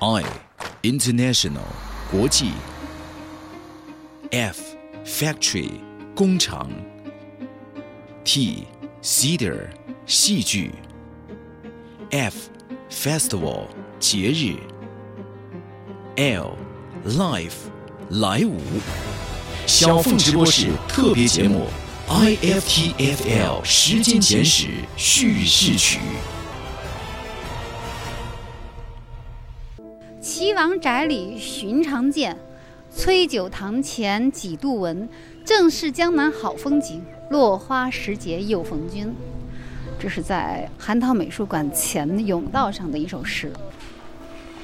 I International 国际 F Factory 工厂 T Theater 戏剧 F Festival 节日 L Life 来舞小凤直播室特别节目 IFTFL 时间简史叙事曲。宅里寻常见，崔九堂前几度闻。正是江南好风景，落花时节又逢君。这是在韩涛美术馆前甬道上的一首诗。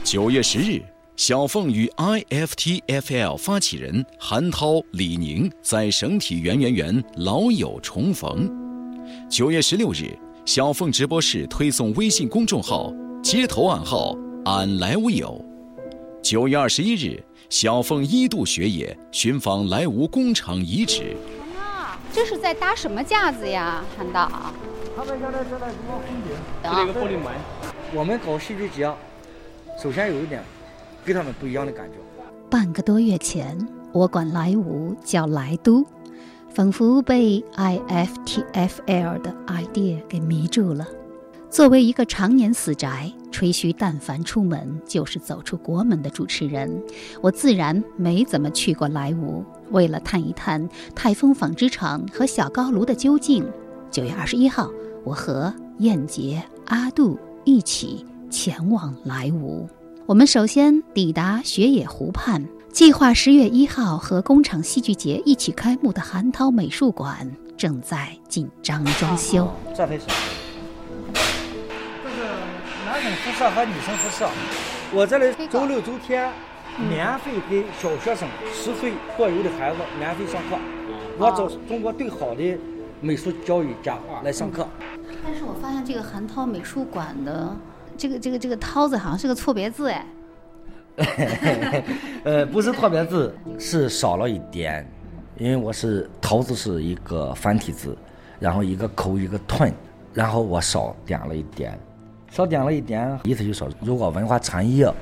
九月十日，小凤与 IFTFL 发起人韩涛、李宁在省体圆圆园老友重逢。九月十六日，小凤直播室推送微信公众号，街头暗号“俺来无有”。九月二十一日，小凤一度学野，寻访莱芜工厂遗址。啊，这是在搭什么架子呀，韩导？他们现在正在什么风景？这个玻璃门。我们搞戏剧节，首先有一点，跟他们不一样的感觉。半个多月前，我管莱芜叫莱都，仿佛被 IFTFL 的 idea 给迷住了。作为一个常年死宅、吹嘘但凡出门就是走出国门的主持人，我自然没怎么去过莱芜。为了探一探泰丰纺织厂和小高炉的究竟，九月二十一号，我和燕杰、阿杜一起前往莱芜。我们首先抵达雪野湖畔，计划十月一号和工厂戏剧节一起开幕的韩涛美术馆正在紧张装修。这才是。男生宿舍和女生宿舍，我这里周六周天免费给小学生十岁左右的孩子免费上课，我找中国最好的美术教育家来上课。但是我发现这个韩涛美术馆的这个这个这个“涛”字好像是个错别字哎。呃，不是错别字，是少了一点，因为我是“桃”字是一个繁体字，然后一个口一个吞，然后我少点了一点。少点了一点，意思就是说，如果文化产业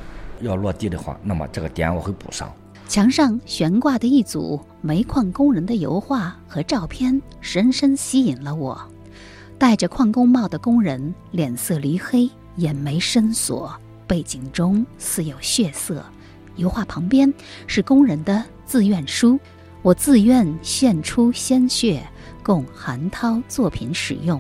要落地的话，那么这个点我会补上。墙上悬挂的一组煤矿工人的油画和照片，深深吸引了我。戴着矿工帽的工人，脸色黧黑，眼眉深锁，背景中似有血色。油画旁边是工人的自愿书：“我自愿献出鲜血，供韩涛作品使用。”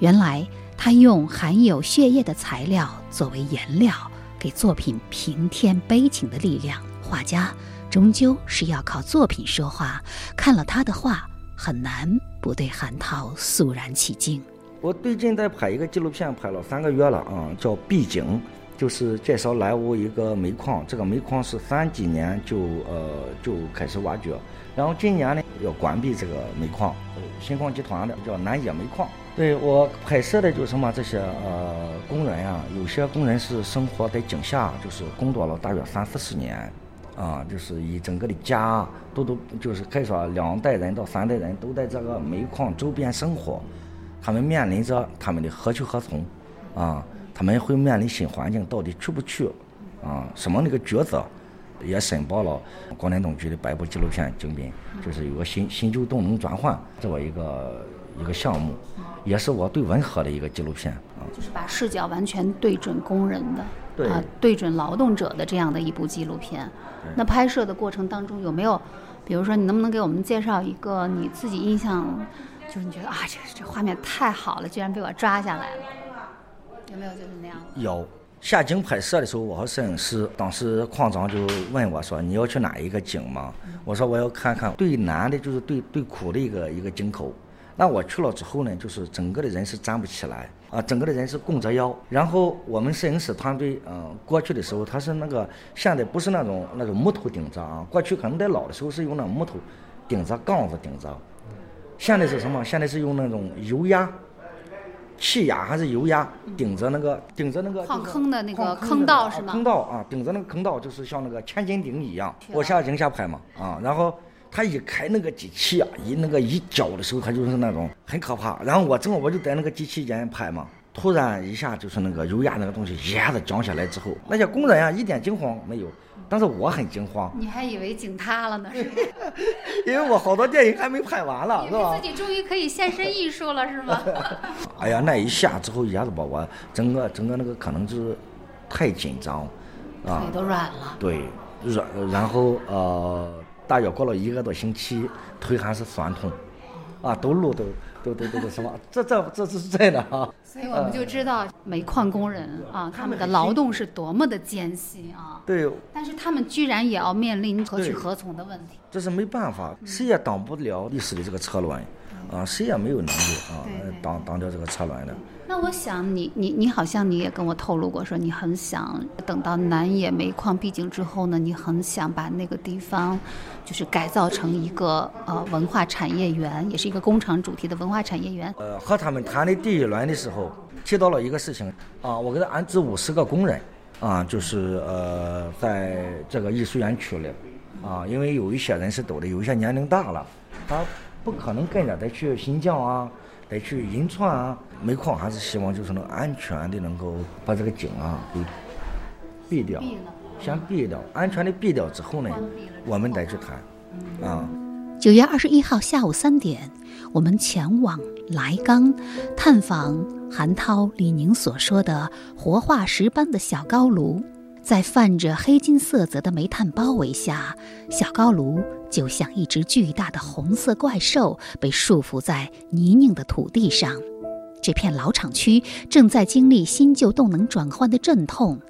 原来。他用含有血液的材料作为颜料，给作品平添悲情的力量。画家终究是要靠作品说话，看了他的画，很难不对韩涛肃然起敬。我最近在拍一个纪录片，拍了三个月了啊，叫《闭景》，就是介绍莱芜一个煤矿。这个煤矿是三几年就呃就开始挖掘，然后今年呢要关闭这个煤矿，新矿集团的叫南冶煤矿。对我拍摄的就是什么这些呃工人呀，有些工人是生活在井下，就是工作了大约三四十年，啊，就是一整个的家都都就是可以说两代人到三代人都在这个煤矿周边生活，他们面临着他们的何去何从，啊，他们会面临新环境到底去不去，啊，什么那个抉择，也申报了广电总局的百部纪录片精品，就是有个新新旧动能转换这么一个一个项目。也是我对文和的一个纪录片啊，就是把视角完全对准工人的，对啊，对准劳动者的这样的一部纪录片。那拍摄的过程当中有没有，比如说你能不能给我们介绍一个你自己印象，就是你觉得啊，这这画面太好了，居然被我抓下来了，有没有就是那样的？有下井拍摄的时候，我和摄影师当时矿长就问我说：“你要去哪一个井吗？”我说：“我要看看最难的，就是最最苦的一个一个井口。”那我去了之后呢，就是整个的人是站不起来啊，整个的人是弓着腰。然后我们摄影师团队，嗯，过去的时候他是那个现在不是那种那种木头顶着啊，过去可能在老的时候是用那木头顶着杠子顶着，现在是什么？现在是用那种油压、气压还是油压顶着那个顶着那个矿坑的那个坑道是吗？坑道啊，顶着那个坑道就是像那个千斤顶一样。我下井下拍嘛啊，然后。他一开那个机器啊，一那个一搅的时候，他就是那种很可怕。然后我正好我就在那个机器间拍嘛，突然一下就是那个油压那个东西一下子降下来之后，那些工人啊一点惊慌没有，但是我很惊慌，你还以为井塌了呢，是？因为我好多电影还没拍完了，是吧自？己终于可以现身艺术了，是吗？哎呀，那一下之后一下子把我整个整个那个可能就是太紧张，啊腿，都软了。对，软然后呃，大约过了一个多星期，腿还是酸痛，啊，走路都都都都都什么，这这这这是真的啊。所以我们就知道煤矿工人啊，他们的劳动是多么的艰辛啊！对，但是他们居然也要面临何去何从的问题。这是没办法，谁也挡不了历史的这个车轮，啊，谁也没有能力啊挡挡掉这个车轮的。那我想你你你好像你也跟我透露过，说你很想等到南野煤矿闭井之后呢，你很想把那个地方就是改造成一个呃文化产业园，也是一个工厂主题的文化产业园。呃，和他们谈的第一轮的时候，提到了一个事情啊，我给他安置五十个工人啊，就是呃，在这个艺术园区里啊，因为有一些人是走的，有一些年龄大了，他不可能跟着再去新疆啊，得去银川啊。煤矿还是希望就是能安全的能够把这个井啊给闭掉，先闭掉，安全的闭掉之后呢，我们再去谈啊。九月二十一号下午三点，我们前往莱钢，探访韩涛、李宁所说的活化石般的小高炉。在泛着黑金色泽的煤炭包围下，小高炉就像一只巨大的红色怪兽，被束缚在泥泞的土地上。这片老厂区正在经历新旧动能转换的阵痛。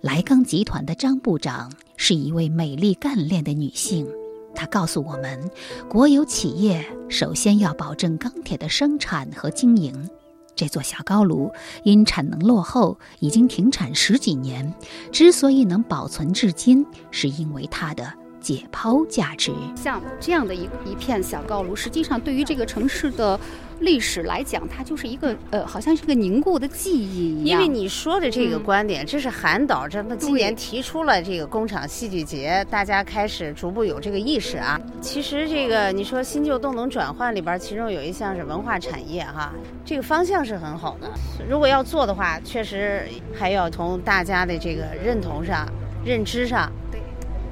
莱钢集团的张部长是一位美丽干练的女性。她告诉我们，国有企业首先要保证钢铁的生产和经营。这座小高炉因产能落后，已经停产十几年。之所以能保存至今，是因为它的解剖价值。像这样的一一片小高炉，实际上对于这个城市的历史来讲，它就是一个呃，好像是个凝固的记忆一样。因为你说的这个嗯观点，这是韩导这么今年提出了这个工厂戏剧节，大家开始逐步有这个意识啊。其实这个你说新旧动能转换里边，其中有一项是文化产业哈，这个方向是很好的。如果要做的话，确实还要从大家的这个认同上、认知上，对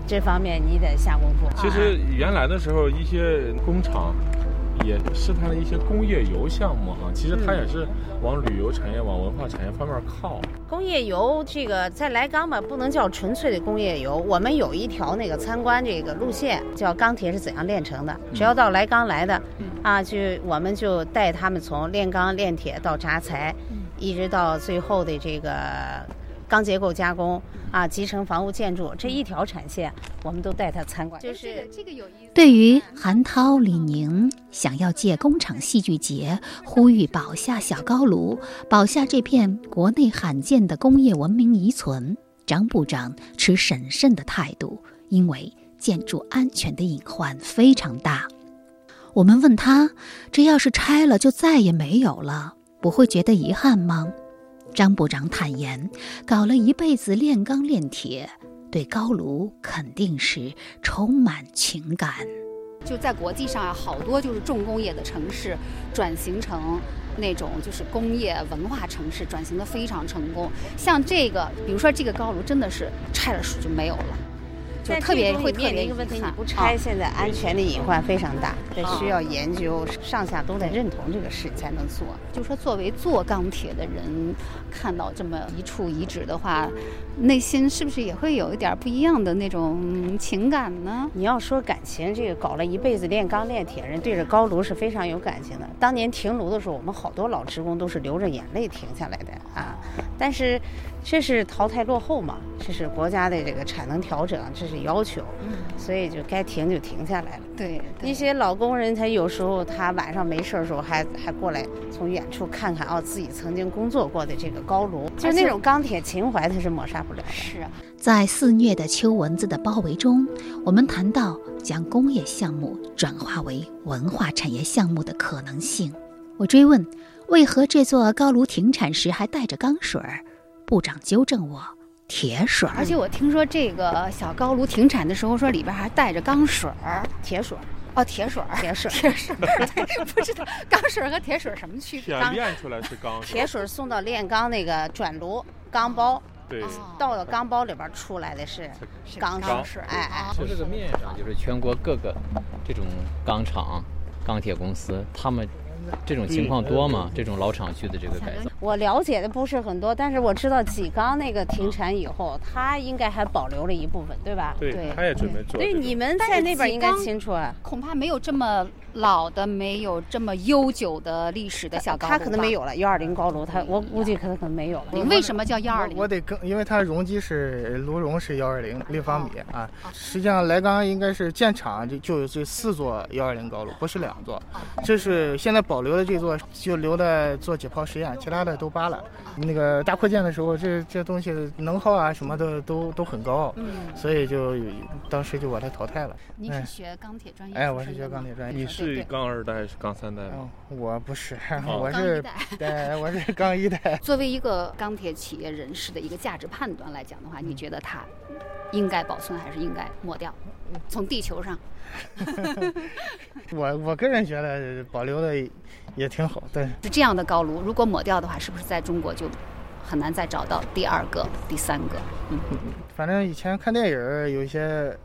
这方面你得下功夫。其实原来的时候，一些工厂也试探了一些工业游项目哈，其实它也是往旅游产业、往文化产业方面靠。工业游这个在莱钢吧，不能叫纯粹的工业游。我们有一条那个参观这个路线，叫钢铁是怎样炼成的。只要到莱钢来的，啊，就我们就带他们从炼钢、炼铁到扎材，一直到最后的这个钢结构加工啊，集成房屋建筑这一条产线，我们都带他参观。就是这个有意思。对于韩涛、李宁想要借工厂戏剧节呼吁保下小高炉，保下这片国内罕见的工业文明遗存，张部长持审慎的态度，因为建筑安全的隐患非常大。我们问他，这要是拆了就再也没有了，不会觉得遗憾吗？张部长坦言，搞了一辈子炼钢炼铁，对高炉肯定是充满情感。就在国际上啊，好多就是重工业的城市转型成那种就是工业文化城市，转型的非常成功。像这个，比如说这个高炉，真的是拆了树就没有了，就特别会特别的一个问题，你不拆，啊现在安全的隐患非常大，这啊需要研究，上下都得认同这个事才能做。就说作为做钢铁的人，看到这么一处遗址的话，内心是不是也会有一点不一样的那种情感呢？你要说感情，这个搞了一辈子炼钢炼铁人，对着高炉是非常有感情的。当年停炉的时候，我们好多老职工都是流着眼泪停下来的啊。但是这是淘汰落后嘛，这是国家的这个产能调整，这是要求，所以就该停就停下来了。对，对一些老工人，他有时候他晚上没事儿的时候还还过来从远处看看哦，自己曾经工作过的这个高炉，就那种钢铁情怀，他是抹杀不了的。是啊，在肆虐的秋蚊子的包围中，我们谈到将工业项目转化为文化产业项目的可能性。我追问，为何这座高炉停产时还带着钢水儿？部长纠正我：铁水儿。而且我听说这个小高炉停产的时候，说里边还带着钢水儿。铁水儿，哦，铁水儿，铁水铁水儿，不知道钢水儿和铁水儿什么区别？铁炼出来是钢，铁水送到炼钢那个转炉钢包，对，到钢包里边出来的是钢钢水，哎哎。从这个面上，就是全国各个这种钢厂、钢铁公司，他们这种情况多吗？这种老厂区的这个改造？我了解的不是很多，但是我知道济钢那个停产以后，它应该还保留了一部分，对吧？对对，他也准备做这对，你们在那边应该清楚啊。恐怕没有这么老的，没有这么悠久的历史的小高炉它可能没有。了幺二零高炉，它我估计可能可能没有了。你为什么叫幺二零？我得更，因为它容积是炉容是幺二零立方米啊。实际上，莱钢应该是建厂就就有这四座幺二零高炉，不是两座。这是现在保留的这座，就留在做解剖实验，其他的都扒了。那个大扩建的时候，这这东西能耗啊什么的都都很高，嗯，所以就当时就把它淘汰了。你是学钢铁专业？哎，我是学钢铁专业。你是钢二代还是钢三代吗？哦，我不是，哦我是钢一代对，我是钢一代。作为一个钢铁企业人士的一个价值判断来讲的话，你觉得它应该保存还是应该抹掉？从地球上，我我个人觉得保留的也挺好，对是是这样的高炉，如果抹掉的话，是不是在中国就很难再找到第二个、第三个？嗯，反正以前看电影儿有一些。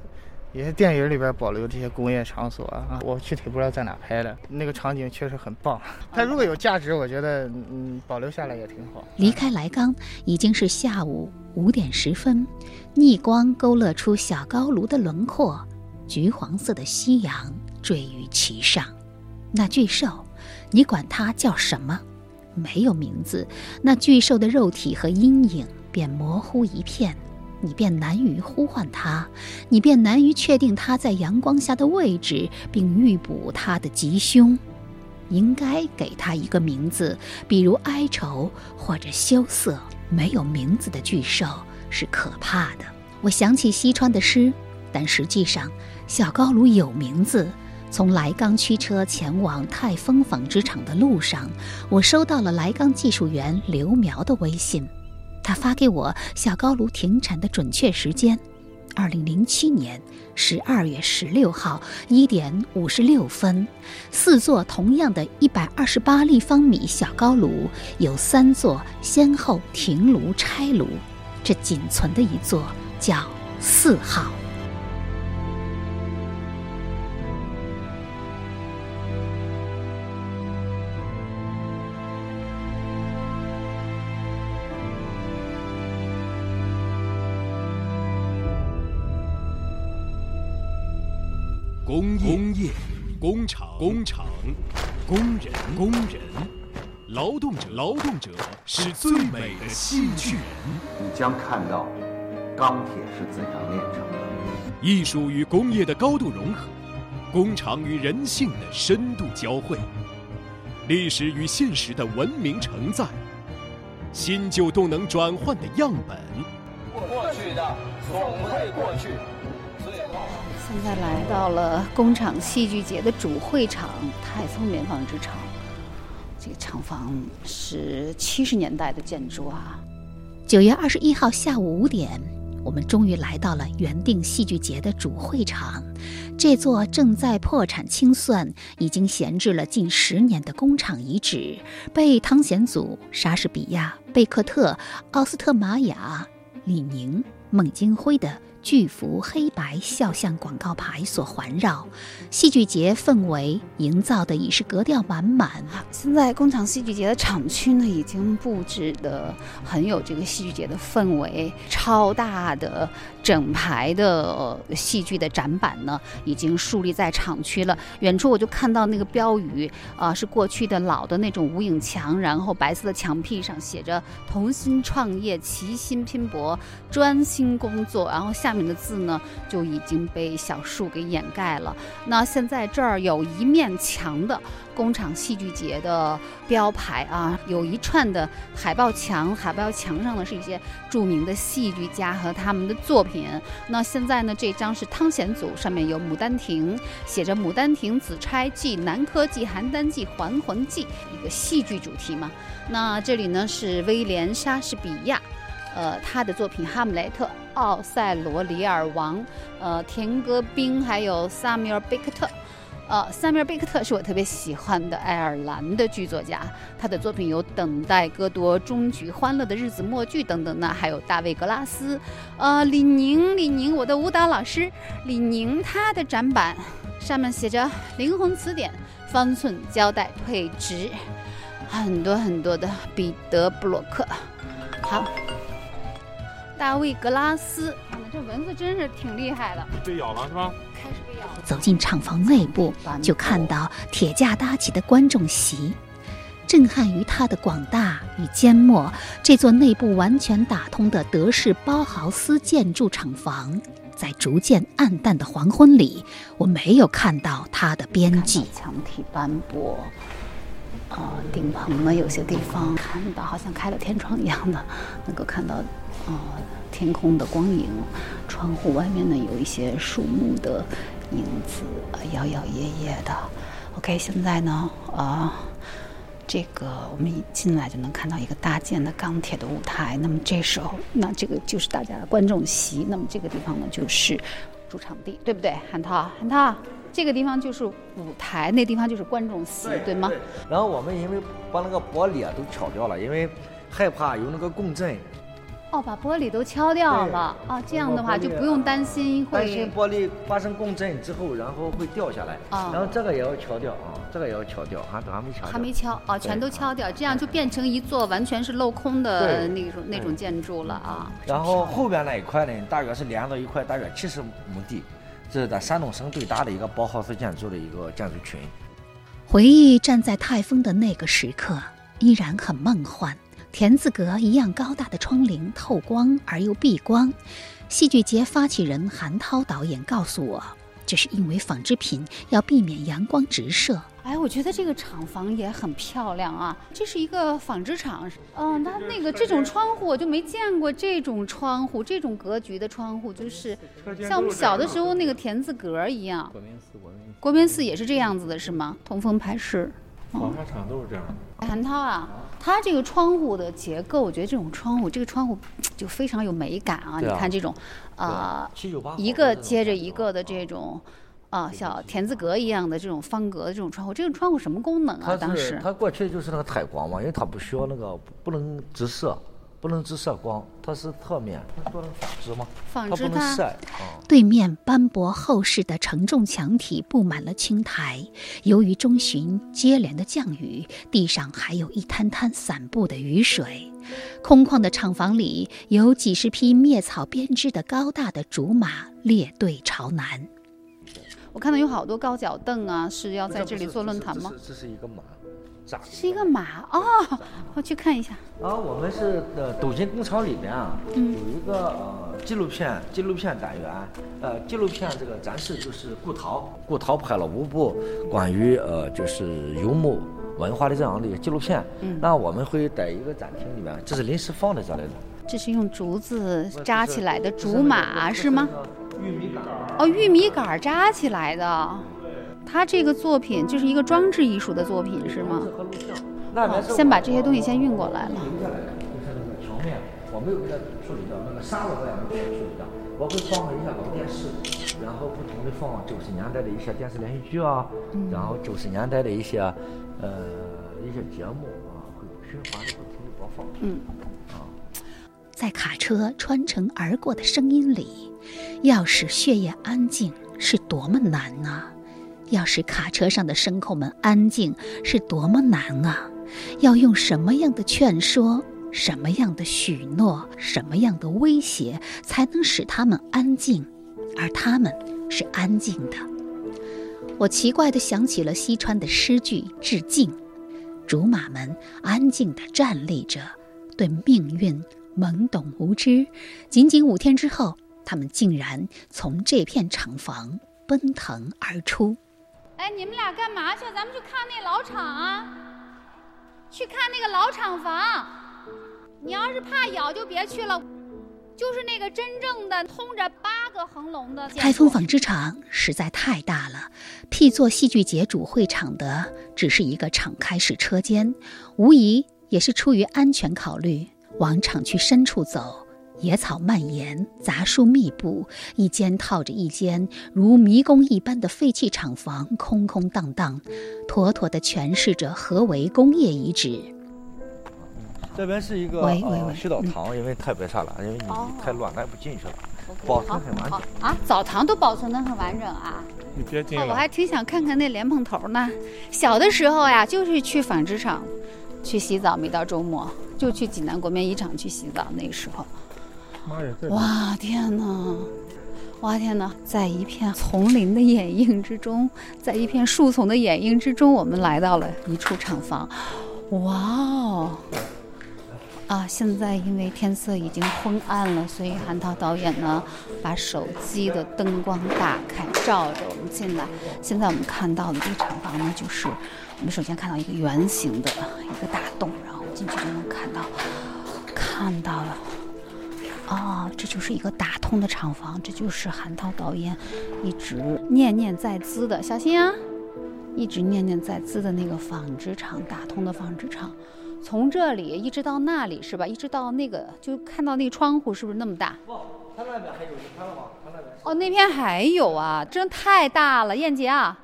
有些电影里边保留这些工业场所啊，我具体不知道在哪拍的，那个场景确实很棒。它如果有价值，我觉得嗯保留下来也挺好。离开莱钢已经是下午五点十分，逆光勾勒出小高炉的轮廓，橘黄色的夕阳坠于其上。那巨兽，你管它叫什么？没有名字。那巨兽的肉体和阴影便模糊一片，你便难于呼唤它，你便难于确定它在阳光下的位置，并预卜它的吉凶。应该给它一个名字，比如哀愁或者羞涩。没有名字的巨兽是可怕的。我想起西川的诗，但实际上小高炉有名字。从莱钢驱车前往泰丰纺织厂的路上，我收到了莱钢技术员刘苗的微信，他发给我小高炉停产的准确时间：二零零七年十二月十六号一点五十六分。四座同样的一百二十八立方米小高炉，有三座先后停炉拆炉，这仅存的一座叫四号。工业、工业、工厂、工厂、工人、工人，劳动者、劳动者是最美的戏剧人。你将看到钢铁是怎样炼成的。艺术与工业的高度融合，工厂与人性的深度交汇，历史与现实的文明承载，新旧动能转换的样本。过去的总会过去。现在来到了工厂戏剧节的主会场泰丰棉纺织厂，这个厂房是七十年代的建筑啊。九月二十一号下午五点，我们终于来到了原定戏剧节的主会场。这座正在破产清算、已经闲置了近十年的工厂遗址，被汤显祖、莎士比亚、贝克特、奥斯特玛雅、李宁、孟京辉的巨幅黑白肖像广告牌所环绕，戏剧节氛围营造的已是格调满满。现在工厂戏剧节的厂区呢，已经布置的很有这个戏剧节的氛围，超大的整排的、戏剧的展板呢，已经树立在厂区了。远处我就看到那个标语，啊、是过去的老的那种无影墙，然后白色的墙壁上写着“同心创业，齐心拼搏，专心工作”，然后下面的字呢就已经被小树给掩盖了。那现在这儿有一面墙的工厂戏剧节的标牌啊，有一串的海报墙，海报墙上呢是一些著名的戏剧家和他们的作品。那现在呢，这张是汤显祖，上面有《牡丹亭》，写着《牡丹亭》《紫钗记》《南柯记》《邯郸记》《还魂记》，一个戏剧主题嘛。那这里呢是威廉·莎士比亚。呃，他的作品《哈姆雷特》《奥赛罗·里尔王》，呃，田格宾，还有萨米尔·贝克特，呃，萨米尔·贝克特是我特别喜欢的爱尔兰的剧作家，他的作品有《等待戈多》《终局》《欢乐的日子》《默剧》等等呢，还有大卫·格拉斯，呃，李宁，李宁，我的舞蹈老师，李宁，他的展板上面写着《灵魂词典》，方寸胶带退直，很多很多的彼得·布洛克，好，大卫·格拉斯，这蚊子真是挺厉害的，被咬了是吧？开始被咬了。走进厂房内部，就看到铁架搭起的观众席。震撼于它的广大与缄默，这座内部完全打通的德式包豪斯建筑厂房，在逐渐暗淡的黄昏里，我没有看到它的边际。墙体斑驳，呃，顶棚呢有些地方看到好像开了天窗一样的，能够看到，呃，天空的光影。窗户外面呢有一些树木的影子，呃，摇摇曳曳的。OK，现在呢，呃，这个我们一进来就能看到一个搭建的钢铁的舞台。那么这时候，那这个就是大家的观众席。那么这个地方呢就是主场地，对不对？韩涛，韩涛，这个地方就是舞台，那地方就是观众席，对吗？然后我们因为把那个玻璃啊都敲掉了，因为害怕有那个共振。哦，把玻璃都敲掉了啊，这样的话就不用担心会担心会。玻璃发生共振之后，然后会掉下来。啊然后这个也要敲掉啊，这个也要敲掉，还都还没敲。还没敲啊，全都敲掉，这样就变成一座完全是镂空的那种那种建筑了啊。然后后边那一块呢，大约是连到一块大约七十亩地，这是在山东省最大的一个包豪斯建筑的一个建筑群。回忆站在泰丰的那个时刻，依然很梦幻。田字格一样高大的窗棂透光而又避光。戏剧节发起人韩涛导演告诉我，这是因为纺织品要避免阳光直射。哎，我觉得这个厂房也很漂亮啊，这是一个纺织厂。嗯、它那个这种窗户我就没见过这种窗户，这种格局的窗户，就是像我们小的时候那个田字格一样。国民寺，国民寺。国宾寺也是这样子的，是吗？通风排湿。纺纱厂都是这样的。韩涛啊，他这个窗户的结构，我觉得这种窗户，这个窗户就非常有美感啊！啊你看这种，啊、七九八一个接着一个的这种，啊，小田字格一样的这种方格的这种窗户，这个窗户什么功能啊？当时它过去就是那个采光嘛，因为它不需要那个不能直射，不能直射光，它是侧面，它做那个纺织嘛，它纺织它不能晒啊。对面斑驳厚实的承重墙体布满了青苔，由于中旬接连的降雨，地上还有一滩滩散布的雨水。空旷的厂房里有几十匹篾草编织的高大的竹马列队朝南。我看到有好多高脚凳啊，是要在这里做论坛吗？这是这是一个马，是一个马哦，我去看一下。啊，我们是呃斗金工厂里面啊，嗯有一个呃纪录片纪录片单元，呃纪录片这个展示就是顾陶，顾陶拍了五部关于呃就是游牧文化的这样的一个纪录片，嗯那我们会在一个展厅里面，这是临时放在这里的，这是用竹子扎起来的竹马是吗？？玉米杆儿。哦，玉米杆儿扎起来的。它这个作品就是一个装置艺术的作品是吗？和录像，那边是先把这些东西先运过来了。留下来的，就是那个墙面，我没有给它处理掉，那个沙子我也没有处理掉。我会放回一下老电视，然后不同的放九十年代的一些电视连续剧啊，然后九十年代的一些呃一些节目啊，会循环的不停的播放。嗯，啊在卡车穿城而过的声音里，要使血液安静是多么难啊！要使卡车上的牲口们安静是多么难啊！要用什么样的劝说、什么样的许诺、什么样的威胁，才能使他们安静，而他们是安静的？我奇怪地想起了西川的诗句致敬，竹马们安静地站立着，对命运懵懂无知。仅仅五天之后，他们竟然从这片厂房奔腾而出。你们俩干嘛去？咱们去看那老厂啊，去看那个老厂房。你要是怕咬，就别去了。就是那个真正的通着八个横龙的开封纺织厂实在太大了，辟作戏剧节主会场的只是一个敞开式车间，无疑也是出于安全考虑。往厂区深处走，野草蔓延，杂树密布，一间套着一间，如迷宫一般的废弃厂房空空荡荡，妥妥的诠释着何为工业遗址。这边是一个喂喂喂呃洗澡堂，因为太白啥了，因为你哦太乱，咱也不进去了，保存很完整。啊，澡堂都保存得很完整啊。你别进哦，我。还挺想看看那莲蓬头呢。小的时候呀，就是去纺织厂去洗澡，每到周末就去济南国棉一厂去洗澡。那个时候，哇天哪！哇天哪！在一片丛林的掩映之中，在一片树丛的掩映之中，我们来到了一处厂房。哇哦！啊，现在因为天色已经昏暗了，所以韩涛导演呢把手机的灯光打开，照着我们进来。现在我们看到的这个厂房呢，就是我们首先看到一个圆形的一个大洞，然后进去就能看到，看到了。啊，这就是一个打通的厂房，这就是韩涛导演一直念念在兹的，小心啊！一直念念在兹的那个纺织厂，打通的纺织厂，从这里一直到那里是吧？一直到那个，就看到那个窗户是不是那么大？他那边还有，你看了吗？他那边。哦，那边还有啊，真太大了，燕姐啊，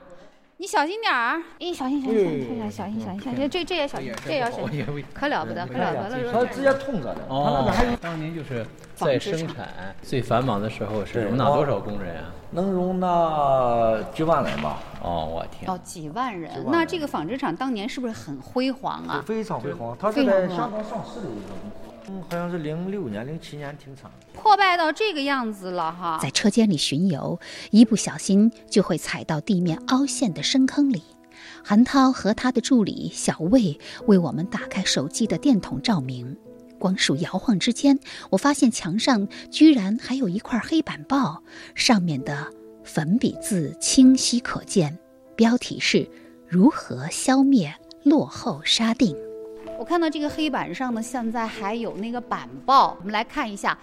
你小心点儿，哎，小心小心小心小心小心小心，这这也小心，这也要小心，可了不得，可了不得了。他直接通着的，他那哦边还有，当年就是在生产最繁忙的时候是容纳多少工人啊？能容纳几万人吧，哦，我天！哦，几万人那这个纺织厂当年是不是很辉煌啊？非常辉煌。它是非常辉煌在香港上市的一个，嗯，好像是零六年、零七年停产。破败到这个样子了哈。在车间里巡游，一不小心就会踩到地面凹陷的深坑里。韩涛和他的助理小魏为我们打开手机的电筒照明，光束摇晃之间，我发现墙上居然还有一块黑板报，上面的粉笔字清晰可见，标题是“如何消灭落后沙锭”。我看到这个黑板上呢，现在还有那个板报，我们来看一下。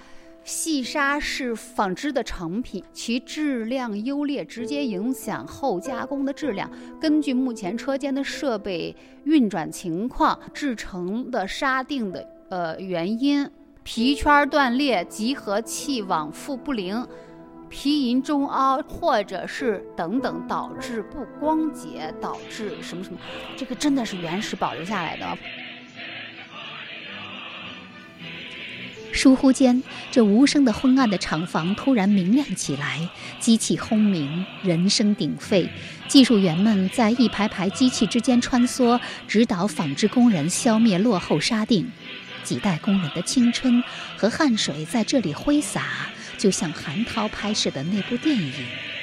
细纱是纺织的成品，其质量优劣直接影响后加工的质量。根据目前车间的设备运转情况，制成的纱锭的呃原因，皮圈断裂、集合器往复不灵、皮银中凹，或者是等等导致不光洁，导致什么什么，这个真的是原始保留下来的。疏忽间，这无声的昏暗的厂房突然明亮起来，机器轰鸣，人声鼎沸。技术员们在一排排机器之间穿梭，指导纺织工人消灭落后沙锭。几代工人的青春和汗水在这里挥洒，就像韩涛拍摄的那部电影《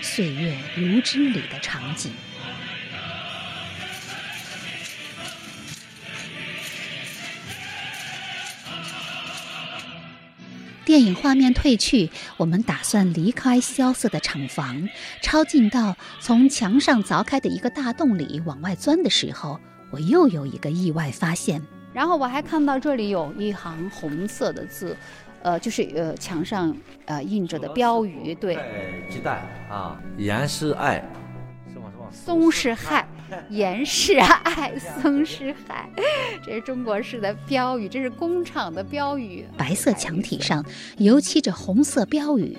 岁月如织》里的场景。电影画面褪去，我们打算离开萧瑟的厂房，抄近道从墙上凿开的一个大洞里往外钻的时候，我又有一个意外发现。然后我还看到这里有一行红色的字，呃，就是呃墙上呃印着的标语，对，鸡蛋啊，盐是爱？松是亥，严是爱，松是害，这是中国式的标语，这是工厂的标语。白色墙体上油漆着红色标语：“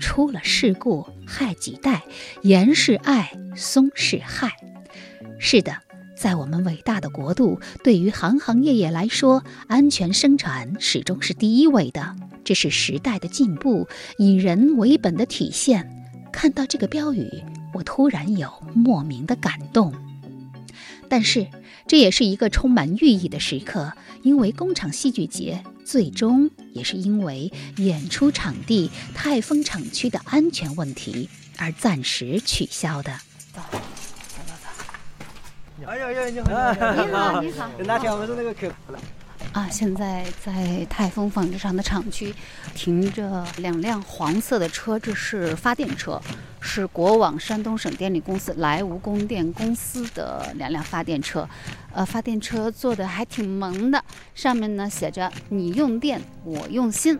出了事故害几代，严是爱，松是害。”是的。在我们伟大的国度，对于行行业业来说，安全生产始终是第一位的。这是时代的进步，以人为本的体现。看到这个标语，我突然有莫名的感动。但是，这也是一个充满寓意的时刻，因为工厂戏剧节最终也是因为演出场地泰丰厂区的安全问题而暂时取消的。哎呀呀，你好，你好，你好。那天我们的那个客啊，现在在泰丰纺织厂的厂区停着两辆黄色的车，这是发电车，是国网山东省电力公司莱芜供电公司的两辆发电车。呃，发电车做的还挺萌的，上面呢写着“你用电，我用心”。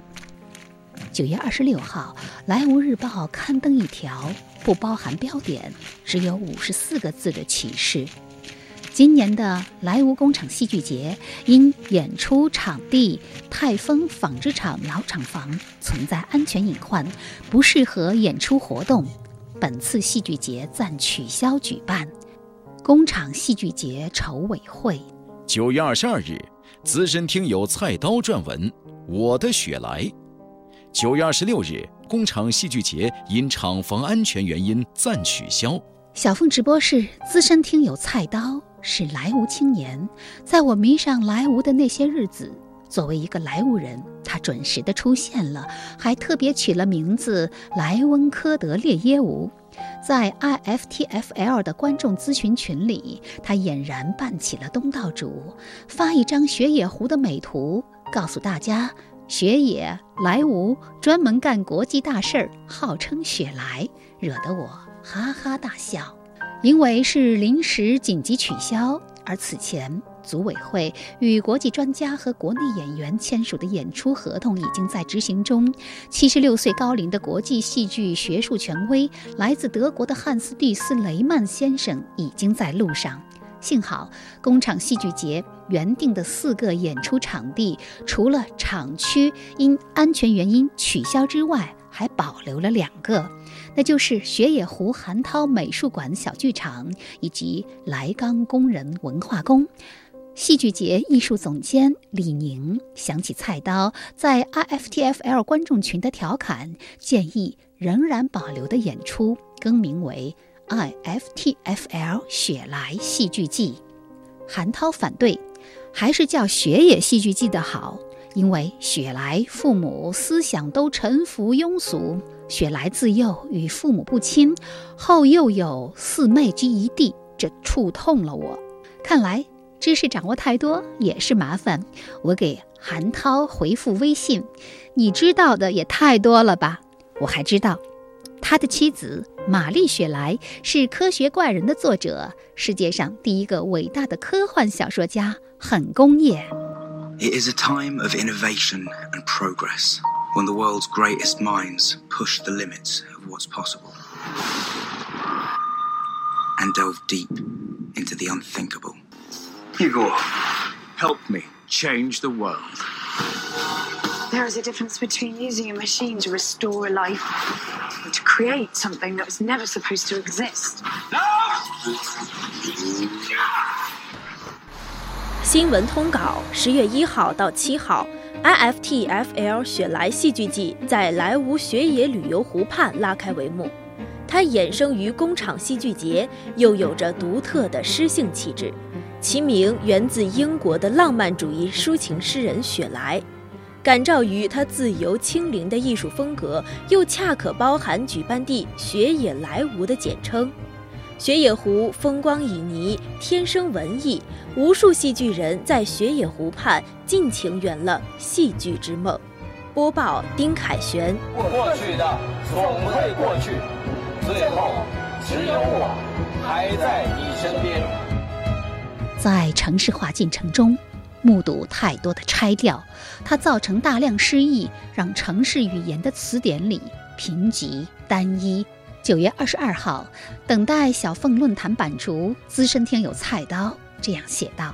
九月二十六号，《莱芜日报》刊登一条不包含标点、只有五十四个字的启事。今年的莱芜工厂戏剧节因演出场地泰丰纺织厂老厂房存在安全隐患，不适合演出活动，本次戏剧节暂取消举办。工厂戏剧节筹委会。九月二十二日，资深听友菜刀撰文《我的雪莱》。九月二十六日，工厂戏剧节因厂房安全原因暂取消。小凤直播室资深听友菜刀是莱芜青年，在我迷上莱芜的那些日子，作为一个莱芜人，他准时的出现了，还特别取了名字莱温科德列耶吾。在 IFTFL 的观众咨询群里，他俨然扮起了东道主，发一张雪野湖的美图，告诉大家雪野莱芜专门干国际大事儿，号称雪莱，惹得我哈哈大笑。因为是临时紧急取消，而此前。组委会与国际专家和国内演员签署的演出合同已经在执行中。七十六岁高龄的国际戏剧学术权威，来自德国的汉斯·蒂斯雷曼先生已经在路上。幸好，工厂戏剧节原定的四个演出场地，除了厂区因安全原因取消之外，还保留了两个，那就是雪野湖韩涛美术馆小剧场以及莱钢工人文化宫。戏剧节艺术总监李宁想起菜刀在 IFTFL 观众群的调侃，建议仍然保留的演出更名为 IFTFL 雪莱戏剧季。韩涛反对，还是叫雪野戏剧季的好，因为雪莱父母思想都臣服庸俗，雪莱自幼与父母不亲，后又有四妹之一弟，这触痛了我。看来。知识掌握太多也是麻烦，我给韩涛回复微信：“你知道的也太多了吧？”我还知道，他的妻子玛丽雪莱是《科学怪人》的作者，世界上第一个伟大的科幻小说家，很工业。It is a time of innovation and progress when the world's greatest minds push the limits of what's possible and delve deep into the unthinkable. Igor, help me change the world. There is a difference between using a machine to restore a life and to create something that was never supposed to exist. 新闻通稿：十月一号到七号 ，IFTFL 雪莱戏剧季在莱芜雪野旅游湖畔拉开帷幕。它衍生于工厂戏剧节，又有着独特的诗性气质。其名源自英国的浪漫主义抒情诗人雪莱，感召于他自由清灵的艺术风格，又恰可包含举办地雪野莱芜的简称。雪野湖风光旖旎，天生文艺，无数戏剧人在雪野湖畔尽情圆了戏剧之梦。播报：丁凯旋。过去的总会过去，最后只有我还在你身边。在城市化进程中，目睹太多的拆掉，它造成大量失忆，让城市语言的词典里贫瘠单一。九月二十二号，等待小凤论坛版主资深听友菜刀这样写道：“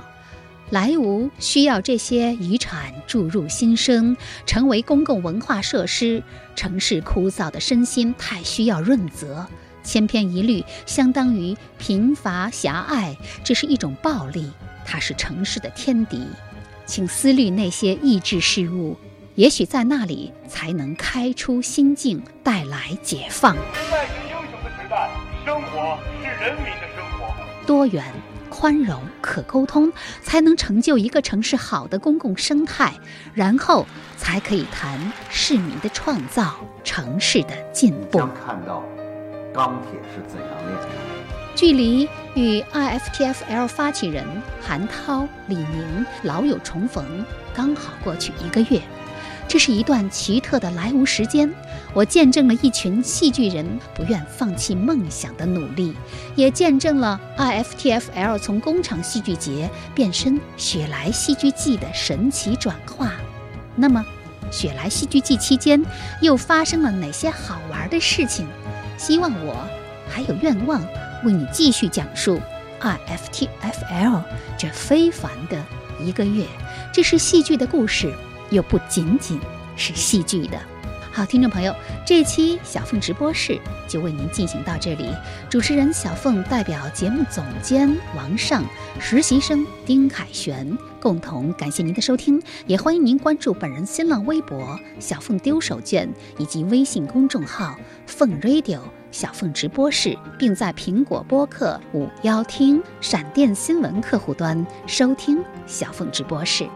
莱芜需要这些遗产注入新生，成为公共文化设施。城市枯燥的身心太需要润泽。”千篇一律，相当于贫乏狭隘，这是一种暴力，它是城市的天敌。请思虑那些抑制事物，也许在那里才能开出心境，带来解放。活是人民的生活。多元、宽容、可沟通，才能成就一个城市好的公共生态，然后才可以谈市民的创造，城市的进步。看到。钢铁是怎样炼的？距离与 IFTFL 发起人韩涛、李宁老友重逢，刚好过去一个月。这是一段奇特的来无时间，我见证了一群戏剧人不愿放弃梦想的努力，也见证了 IFTFL 从工厂戏剧节变身雪莱戏剧季的神奇转化。那么，雪莱戏剧季期间又发生了哪些好玩的事情？希望我还有愿望为你继续讲述 IFTFL 这非凡的一个月。这是戏剧的故事，又不仅仅是戏剧的。好，听众朋友，这期小凤直播室就为您进行到这里。主持人小凤代表节目总监王尚、实习生丁凯旋，共同感谢您的收听，也欢迎您关注本人新浪微博“小凤丢手绢”以及微信公众号“凤 radio 小凤直播室”，并在苹果播客、五幺听、闪电新闻客户端收听小凤直播室。